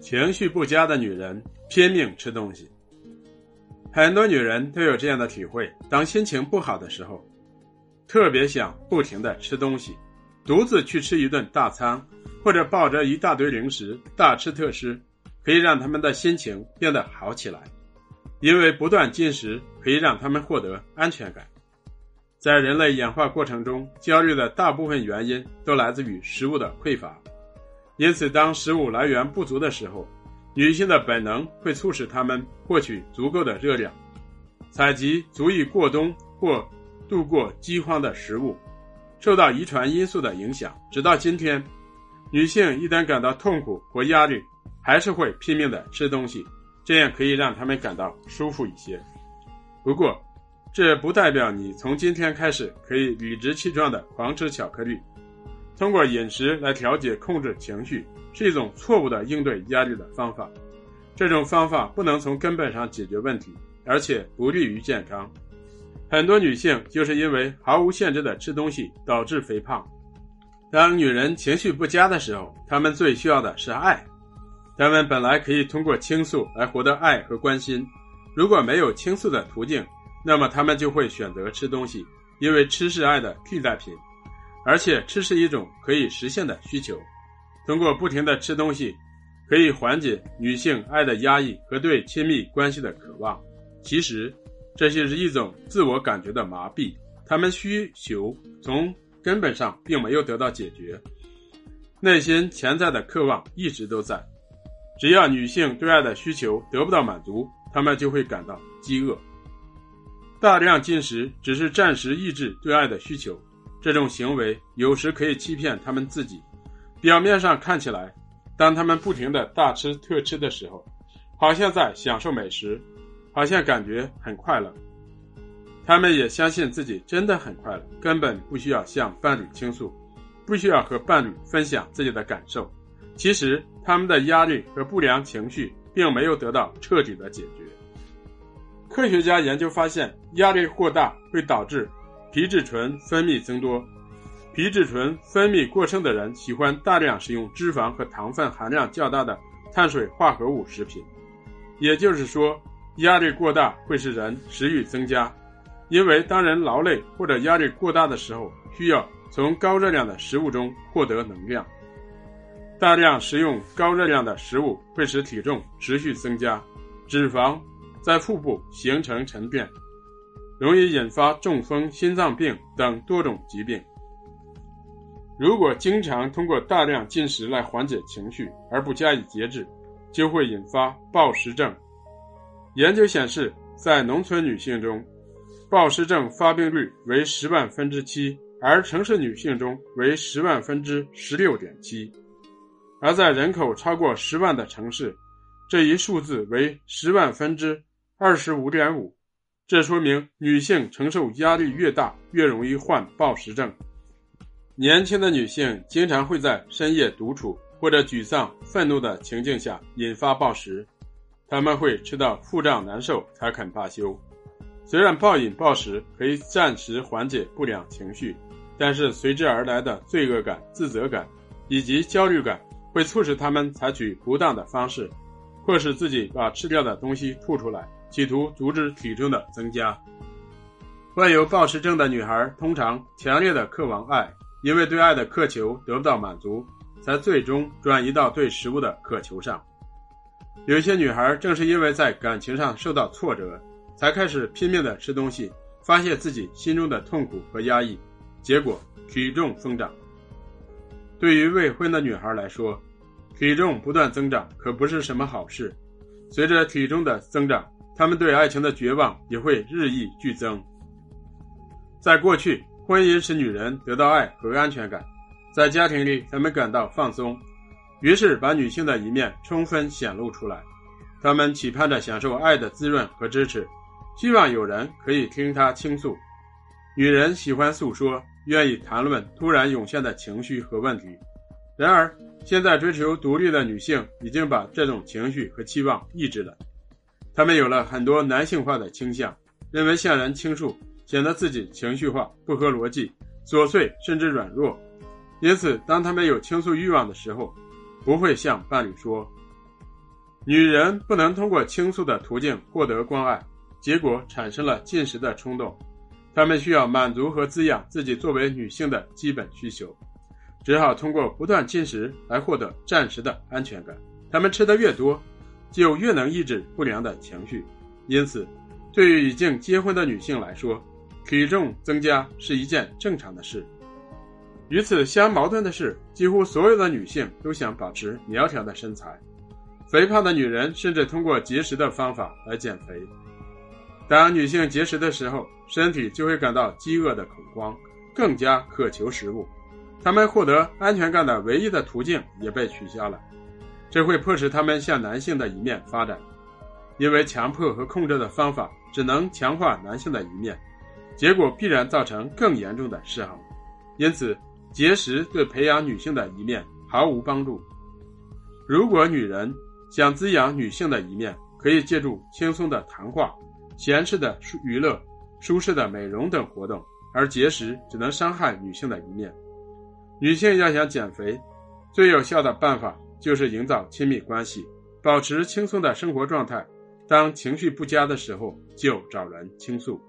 情绪不佳的女人拼命吃东西。很多女人都有这样的体会：当心情不好的时候，特别想不停的吃东西，独自去吃一顿大餐，或者抱着一大堆零食大吃特吃，可以让他们的心情变得好起来。因为不断进食可以让他们获得安全感。在人类演化过程中，焦虑的大部分原因都来自于食物的匮乏。因此，当食物来源不足的时候，女性的本能会促使她们获取足够的热量，采集足以过冬或度过饥荒的食物。受到遗传因素的影响，直到今天，女性一旦感到痛苦或压力，还是会拼命的吃东西，这样可以让她们感到舒服一些。不过，这不代表你从今天开始可以理直气壮的狂吃巧克力。通过饮食来调节、控制情绪是一种错误的应对压力的方法。这种方法不能从根本上解决问题，而且不利于健康。很多女性就是因为毫无限制的吃东西导致肥胖。当女人情绪不佳的时候，她们最需要的是爱。她们本来可以通过倾诉来获得爱和关心。如果没有倾诉的途径，那么她们就会选择吃东西，因为吃是爱的替代品。而且吃是一种可以实现的需求，通过不停的吃东西，可以缓解女性爱的压抑和对亲密关系的渴望。其实，这些是一种自我感觉的麻痹，他们需求从根本上并没有得到解决，内心潜在的渴望一直都在。只要女性对爱的需求得不到满足，她们就会感到饥饿。大量进食只是暂时抑制对爱的需求。这种行为有时可以欺骗他们自己。表面上看起来，当他们不停的大吃特吃的时候，好像在享受美食，好像感觉很快乐。他们也相信自己真的很快乐，根本不需要向伴侣倾诉，不需要和伴侣分享自己的感受。其实，他们的压力和不良情绪并没有得到彻底的解决。科学家研究发现，压力过大会导致。皮质醇分泌增多，皮质醇分泌过剩的人喜欢大量食用脂肪和糖分含量较大的碳水化合物食品。也就是说，压力过大会使人食欲增加，因为当人劳累或者压力过大的时候，需要从高热量的食物中获得能量。大量食用高热量的食物会使体重持续增加，脂肪在腹部形成沉淀。容易引发中风、心脏病等多种疾病。如果经常通过大量进食来缓解情绪而不加以节制，就会引发暴食症。研究显示，在农村女性中，暴食症发病率为十万分之七，而城市女性中为十万分之十六点七。而在人口超过十万的城市，这一数字为十万分之二十五点五。这说明女性承受压力越大，越容易患暴食症。年轻的女性经常会在深夜独处或者沮丧、愤怒的情境下引发暴食，她们会吃到腹胀难受才肯罢休。虽然暴饮暴食可以暂时缓解不良情绪，但是随之而来的罪恶感、自责感以及焦虑感会促使她们采取不当的方式，迫使自己把吃掉的东西吐出来。企图阻止体重的增加。患有暴食症的女孩通常强烈的渴望爱，因为对爱的渴求得不到满足，才最终转移到对食物的渴求上。有些女孩正是因为在感情上受到挫折，才开始拼命的吃东西，发泄自己心中的痛苦和压抑，结果体重疯长。对于未婚的女孩来说，体重不断增长可不是什么好事。随着体重的增长，他们对爱情的绝望也会日益剧增。在过去，婚姻使女人得到爱和安全感，在家庭里他们感到放松，于是把女性的一面充分显露出来。他们期盼着享受爱的滋润和支持，希望有人可以听她倾诉。女人喜欢诉说，愿意谈论突然涌现的情绪和问题。然而，现在追求独立的女性已经把这种情绪和期望抑制了。他们有了很多男性化的倾向，认为向人倾诉显得自己情绪化、不合逻辑、琐碎甚至软弱，因此当他们有倾诉欲望的时候，不会向伴侣说。女人不能通过倾诉的途径获得关爱，结果产生了进食的冲动。她们需要满足和滋养自己作为女性的基本需求，只好通过不断进食来获得暂时的安全感。她们吃的越多，就越能抑制不良的情绪。因此，对于已经结婚的女性来说，体重增加是一件正常的事。与此相矛盾的是，几乎所有的女性都想保持苗条的身材。肥胖的女人甚至通过节食的方法来减肥。当女性节食的时候，身体就会感到饥饿的恐慌，更加渴求食物。她们获得安全感的唯一的途径也被取消了，这会迫使她们向男性的一面发展。因为强迫和控制的方法只能强化男性的一面，结果必然造成更严重的失衡。因此，节食对培养女性的一面毫无帮助。如果女人，想滋养女性的一面，可以借助轻松的谈话、闲适的娱乐、舒适的美容等活动，而节食只能伤害女性的一面。女性要想减肥，最有效的办法就是营造亲密关系，保持轻松的生活状态。当情绪不佳的时候，就找人倾诉。